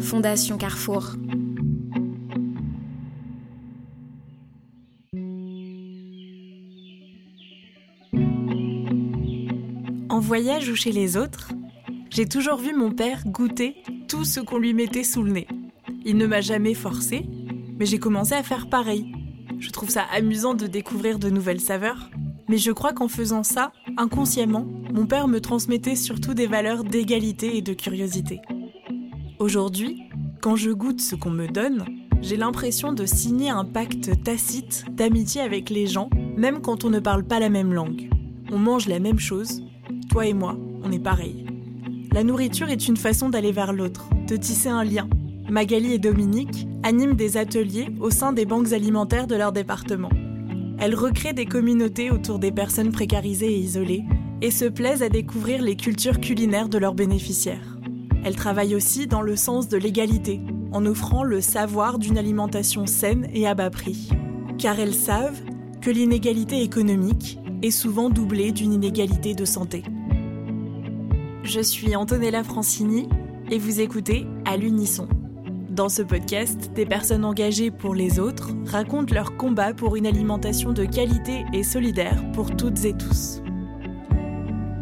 Fondation Carrefour. En voyage ou chez les autres, j'ai toujours vu mon père goûter tout ce qu'on lui mettait sous le nez. Il ne m'a jamais forcé, mais j'ai commencé à faire pareil. Je trouve ça amusant de découvrir de nouvelles saveurs, mais je crois qu'en faisant ça, inconsciemment, mon père me transmettait surtout des valeurs d'égalité et de curiosité. Aujourd'hui, quand je goûte ce qu'on me donne, j'ai l'impression de signer un pacte tacite d'amitié avec les gens, même quand on ne parle pas la même langue. On mange la même chose, toi et moi, on est pareil. La nourriture est une façon d'aller vers l'autre, de tisser un lien. Magali et Dominique animent des ateliers au sein des banques alimentaires de leur département. Elles recréent des communautés autour des personnes précarisées et isolées et se plaisent à découvrir les cultures culinaires de leurs bénéficiaires. Elles travaillent aussi dans le sens de l'égalité, en offrant le savoir d'une alimentation saine et à bas prix. Car elles savent que l'inégalité économique est souvent doublée d'une inégalité de santé. Je suis Antonella Francini et vous écoutez à l'unisson. Dans ce podcast, des personnes engagées pour les autres racontent leur combat pour une alimentation de qualité et solidaire pour toutes et tous.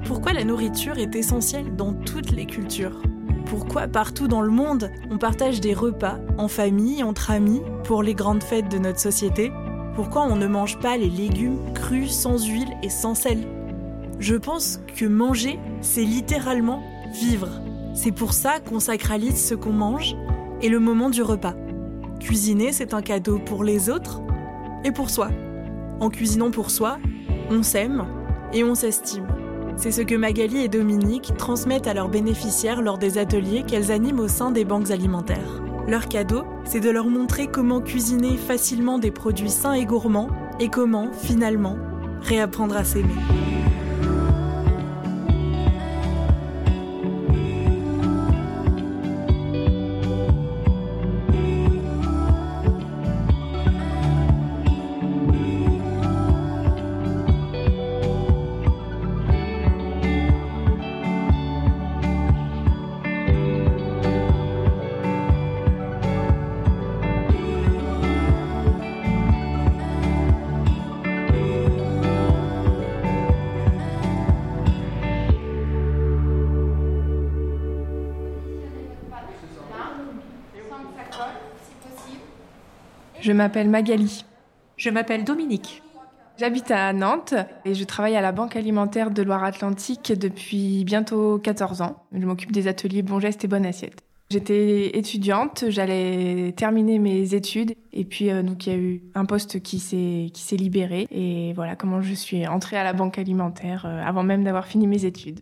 Pourquoi la nourriture est essentielle dans toutes les cultures? Pourquoi partout dans le monde on partage des repas en famille, entre amis, pour les grandes fêtes de notre société? Pourquoi on ne mange pas les légumes crus, sans huile et sans sel? Je pense que manger, c'est littéralement vivre. C'est pour ça qu'on sacralise ce qu'on mange et le moment du repas. Cuisiner, c'est un cadeau pour les autres et pour soi. En cuisinant pour soi, on s'aime et on s'estime. C'est ce que Magali et Dominique transmettent à leurs bénéficiaires lors des ateliers qu'elles animent au sein des banques alimentaires. Leur cadeau, c'est de leur montrer comment cuisiner facilement des produits sains et gourmands et comment, finalement, réapprendre à s'aimer. Je m'appelle Magali. Je m'appelle Dominique. J'habite à Nantes et je travaille à la Banque alimentaire de Loire-Atlantique depuis bientôt 14 ans. Je m'occupe des ateliers Bon Geste et Bonne Assiette. J'étais étudiante, j'allais terminer mes études et puis euh, donc il y a eu un poste qui s'est qui s'est libéré et voilà comment je suis entrée à la banque alimentaire euh, avant même d'avoir fini mes études.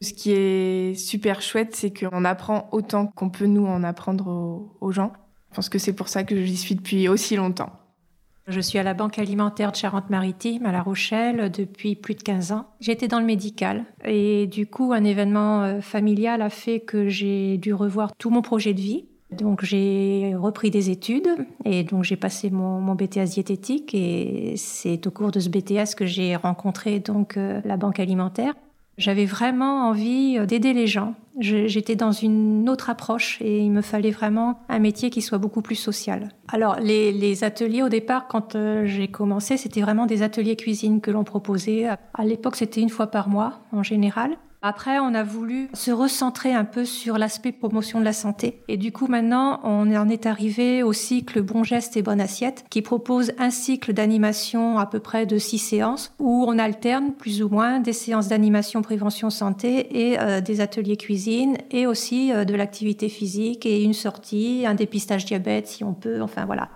Ce qui est super chouette, c'est qu'on apprend autant qu'on peut nous en apprendre aux, aux gens. Je pense que c'est pour ça que j'y suis depuis aussi longtemps. Je suis à la Banque alimentaire de Charente-Maritime, à La Rochelle, depuis plus de 15 ans. J'étais dans le médical et du coup, un événement euh, familial a fait que j'ai dû revoir tout mon projet de vie. Donc j'ai repris des études et donc j'ai passé mon, mon, BTS diététique et c'est au cours de ce BTS que j'ai rencontré donc euh, la banque alimentaire. J'avais vraiment envie d'aider les gens. J'étais dans une autre approche et il me fallait vraiment un métier qui soit beaucoup plus social. Alors les, ateliers au départ, quand euh, j'ai commencé, c'était vraiment des ateliers cuisine que l'on proposait. À l'époque, c'était une fois par mois en général. Après, on a voulu se recentrer un peu sur l'aspect promotion de la santé. Et du coup, maintenant, on en est arrivé au cycle Bon Geste et Bonne Assiette, qui propose un cycle d'animation à peu près de six séances, où on alterne plus ou moins des séances d'animation prévention santé et euh, des ateliers cuisine, et aussi euh, de l'activité physique et une sortie, un dépistage diabète si on peut, enfin voilà.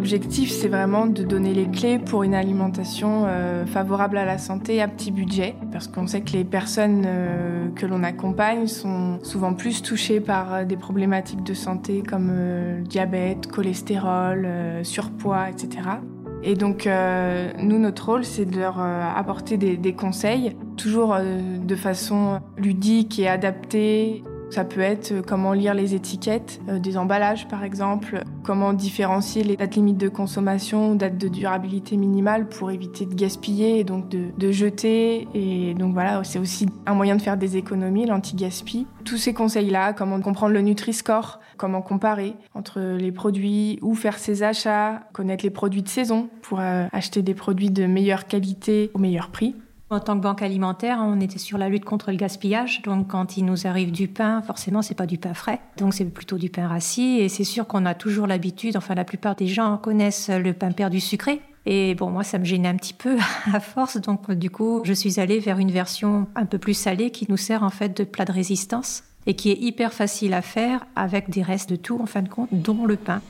L'objectif, c'est vraiment de donner les clés pour une alimentation euh, favorable à la santé à petit budget, parce qu'on sait que les personnes euh, que l'on accompagne sont souvent plus touchées par euh, des problématiques de santé comme diabète, cholestérol, surpoids, etc. Et donc, nous, notre rôle, c'est de leur apporter des, conseils, toujours de façon ludique et adaptée Ça peut être euh, comment lire les étiquettes euh, des emballages par exemple, comment différencier les dates limites de consommation, dates de durabilité minimale pour éviter de gaspiller et donc de, jeter. Et donc voilà, c'est aussi un moyen de faire des économies, l'anti-gaspi. Tous ces conseils-là, comment comprendre le Nutri-Score, comment comparer entre les produits, où faire ses achats, connaître les produits de saison pour euh, acheter des produits de meilleure qualité au meilleur prix. En tant que banque alimentaire, on était sur la lutte contre le gaspillage. Donc, quand il nous arrive du pain, forcément, c'est pas du pain frais. Donc, c'est plutôt du pain rassis. Et c'est sûr qu'on a toujours l'habitude, enfin, la plupart des gens connaissent le pain perdu sucré. Et bon, moi, ça me gênait un petit peu à force. Donc, du coup, je suis allée vers une version un peu plus salée qui nous sert en fait de plat de résistance et qui est hyper facile à faire avec des restes de tout, en fin de compte, dont le pain.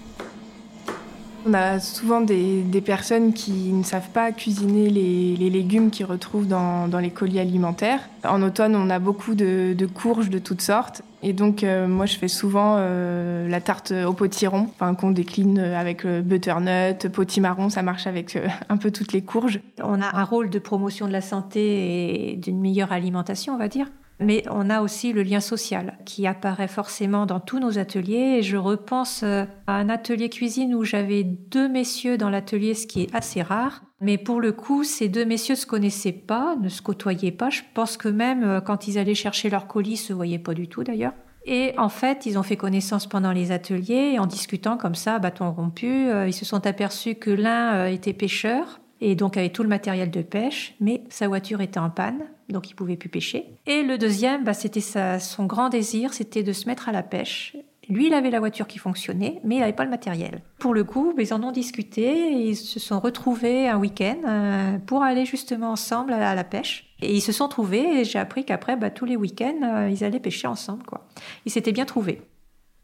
On a souvent des, personnes qui ne savent pas cuisiner les, légumes qu'ils retrouvent dans, les colis alimentaires. En automne, on a beaucoup de, courges de toutes sortes. Et donc, euh, moi, je fais souvent euh, la tarte au potiron, enfin, qu'on décline avec le butternut, potimarron, ça marche avec euh, un peu toutes les courges. On a un rôle de promotion de la santé et d'une meilleure alimentation, on va dire. Mais on a aussi le lien social qui apparaît forcément dans tous nos ateliers. Et je repense euh, à un atelier cuisine où j'avais deux messieurs dans l'atelier, ce qui est assez rare. Mais pour le coup, ces deux messieurs se connaissaient pas, ne se côtoyaient pas. Je pense que même euh, quand ils allaient chercher leur colis, ils se voyaient pas du tout d'ailleurs. Et en fait, ils ont fait connaissance pendant les ateliers en discutant comme ça, bâton rompu, euh, ils se sont aperçus que l'un était pêcheur et donc avait tout le matériel de pêche, mais sa voiture était en panne donc il pouvait plus pêcher. Et le deuxième, bah, c'était son grand désir, c'était de se mettre à la pêche. Lui, il avait la voiture qui fonctionnait, mais il n'avait pas le matériel. Pour le coup, bah, ils en ont discuté ils se sont retrouvés un week-end euh, pour aller justement ensemble à la pêche. Et ils se sont trouvés et j'ai appris qu'après, bah, tous les week-ends, euh, ils allaient pêcher ensemble. Quoi. Ils s'étaient bien trouvés.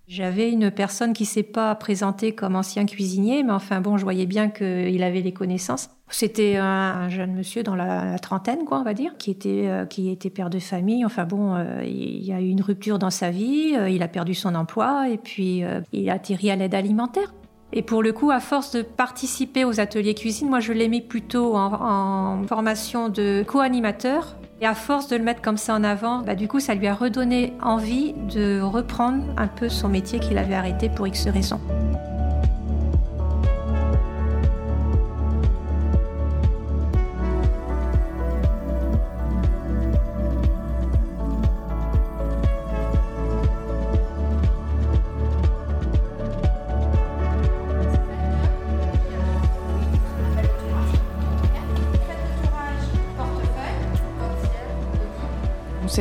J'avais une personne qui s'est pas présentée comme ancien cuisinier, mais enfin bon, je voyais bien qu'il avait les connaissances. C'était un, jeune monsieur dans la, trentaine, quoi, on va dire, qui était, euh, qui était père de famille. Enfin bon, euh, il y a eu une rupture dans sa vie, euh, il a perdu son emploi et puis il a atterri à l'aide alimentaire. Et pour le coup, à force de participer aux ateliers cuisine, moi je l'ai mis plutôt en, en formation de co-animateur et à force de le mettre comme ça en avant, bah, du coup, ça lui a redonné envie de reprendre un peu son métier qu'il avait arrêté pour X raisons.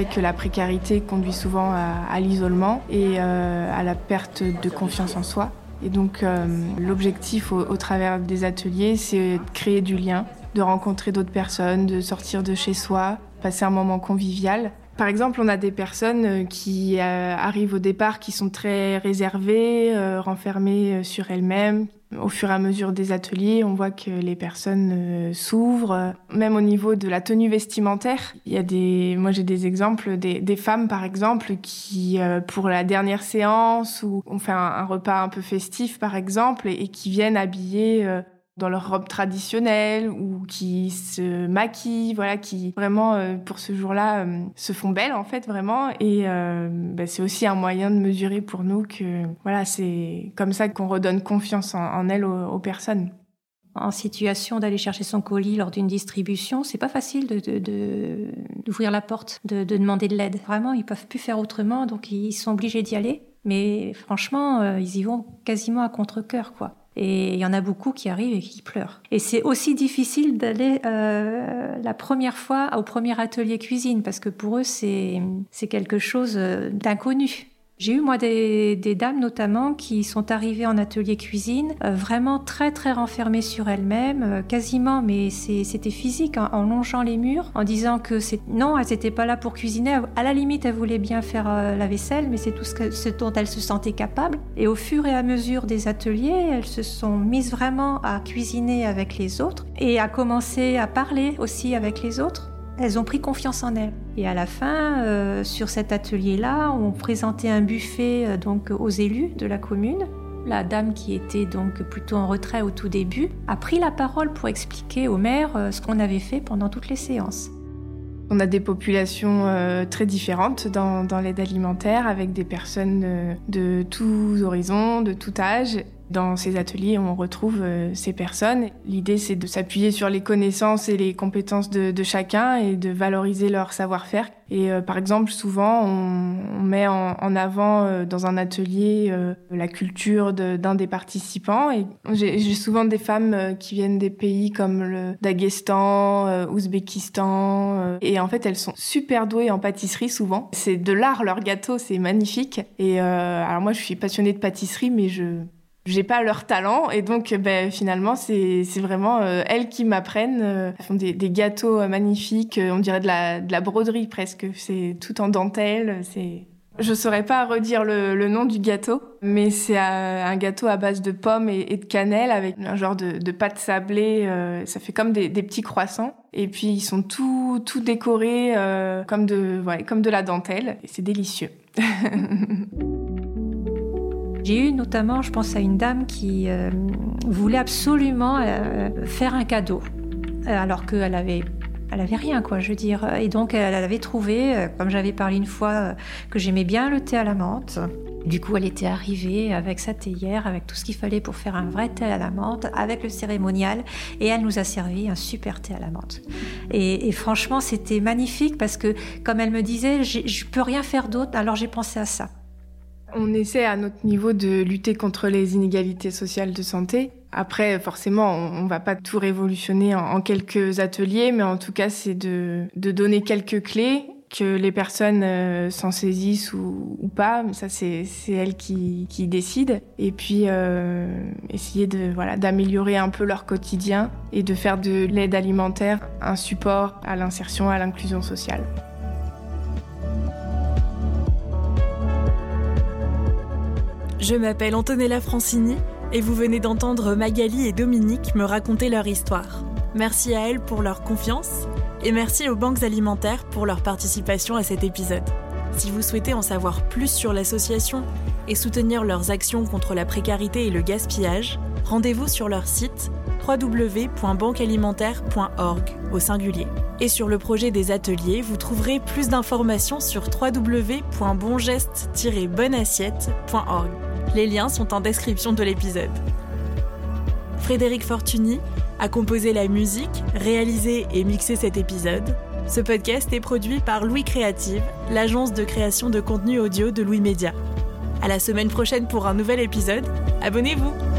Que la précarité conduit souvent à, l'isolement et euh, à la perte de confiance en soi. Et donc euh, l'objectif au, au, travers des ateliers, c'est de créer du lien, de rencontrer d'autres personnes, de sortir de chez soi, passer un moment convivial. Par exemple, on a des personnes euh, qui arrivent au départ qui sont très réservées, renfermées sur elles-mêmes, au fur et à mesure des ateliers, on voit que les personnes euh, s'ouvrent. Même au niveau de la tenue vestimentaire, il y a des, moi j'ai des exemples, des, femmes par exemple qui, euh, pour la dernière séance ou on fait un, repas un peu festif par exemple et, qui viennent habiller euh, dans leur robe traditionnelle ou qui se maquillent, voilà, qui vraiment euh, pour ce jour-là euh, se font belles en fait vraiment. Et euh, bah, c'est aussi un moyen de mesurer pour nous que voilà, c'est comme ça qu'on redonne confiance en, elles aux, personnes. En situation d'aller chercher son colis lors d'une distribution, c'est pas facile de, d'ouvrir la porte, de, de demander de l'aide. Vraiment, ils peuvent plus faire autrement, donc ils sont obligés d'y aller. Mais franchement, ils y vont quasiment à contre-cœur, quoi. Et il y en a beaucoup qui arrivent et qui pleurent. Et c'est aussi difficile d'aller euh, la première fois au premier atelier cuisine parce que pour eux c'est quelque chose euh, d'inconnu. J'ai eu moi des, dames notamment qui sont arrivées en atelier cuisine euh, vraiment très très renfermées sur elles-mêmes, euh, quasiment, mais c'était physique, hein, en longeant les murs, en disant que non, elles n'étaient pas là pour cuisiner. À la limite, elles voulaient bien faire euh, la vaisselle, mais c'est tout ce, ce, dont elles se sentaient capables. Et au fur et à mesure des ateliers, elles se sont mises vraiment à cuisiner avec les autres et à commencer à parler aussi avec les autres. Elles ont pris confiance en elles. Et à la fin, euh, sur cet atelier-là, on présentait un buffet euh, donc aux élus de la commune. La dame qui était donc plutôt en retrait au tout début a pris la parole pour expliquer au maire euh, ce qu'on avait fait pendant toutes les séances. On a des populations très différentes dans, l'aide alimentaire, avec des personnes de tous horizons, de tout âge. Dans ces ateliers, on retrouve euh, ces personnes. L'idée, c'est de s'appuyer sur les connaissances et les compétences de, de chacun et de valoriser leur savoir-faire. Et euh, par exemple, souvent, on, on met en, en avant euh, dans un atelier la culture d'un des participants. Et j'ai souvent des femmes qui viennent des pays comme le Daghestan, Ouzbékistan. et en fait, elles sont super douées en pâtisserie souvent. C'est de l'art, leur gâteau, c'est magnifique. Et alors moi, je suis passionnée de pâtisserie, mais je j'ai pas leur talent. Et donc ben, finalement c'est vraiment euh, elles qui m'apprennent euh, elles font des, gâteaux euh, magnifiques on dirait de la, de la broderie presque. C'est tout en dentelle c'est je saurais pas redire le, nom du gâteau mais c'est un gâteau à base de pommes et, de cannelle avec un genre de, de pâte sablée ça fait comme des, petits croissants. Et puis ils sont tout décorés comme de comme de la dentelle. Et c'est délicieux J'ai eu notamment, je pense à une dame qui euh, voulait absolument euh, faire un cadeau, euh, alors qu'elle avait elle avait rien, quoi, je veux dire. Et donc, elle avait trouvé, comme j'avais parlé une fois, que j'aimais bien le thé à la menthe. Du coup, elle était arrivée avec sa théière, avec tout ce qu'il fallait pour faire un vrai thé à la menthe, avec le cérémonial, et elle nous a servi un super thé à la menthe. Et, et franchement, c'était magnifique parce que, comme elle me disait, je peux rien faire d'autre, alors j'ai pensé à ça. On essaie à notre niveau de lutter contre les inégalités sociales de santé. Après, forcément, on, ne va pas tout révolutionner en, quelques ateliers, mais en tout cas, c'est de, donner quelques clés que les personnes euh, s'en saisissent ou, pas. Ça, c'est elles qui, décident. Et puis, euh, essayer voilà d'améliorer un peu leur quotidien et de faire de l'aide alimentaire un support à l'insertion, à l'inclusion sociale. Je m'appelle Antonella Francini et vous venez d'entendre Magali et Dominique me raconter leur histoire. Merci à elles pour leur confiance et merci aux banques alimentaires pour leur participation à cet épisode. Si vous souhaitez en savoir plus sur l'association et soutenir leurs actions contre la précarité et le gaspillage, rendez-vous sur leur site www.banquealimentaire.org au singulier. Et sur le projet des ateliers, vous trouverez plus d'informations sur www.bongeste-bonassiette.org. Les liens sont en description de l'épisode. Frédéric Fortuny a composé la musique, réalisé et mixé cet épisode. Ce podcast est produit par Louis Créative, l'agence de création de contenu audio de Louis Média. À la semaine prochaine pour un nouvel épisode. Abonnez-vous!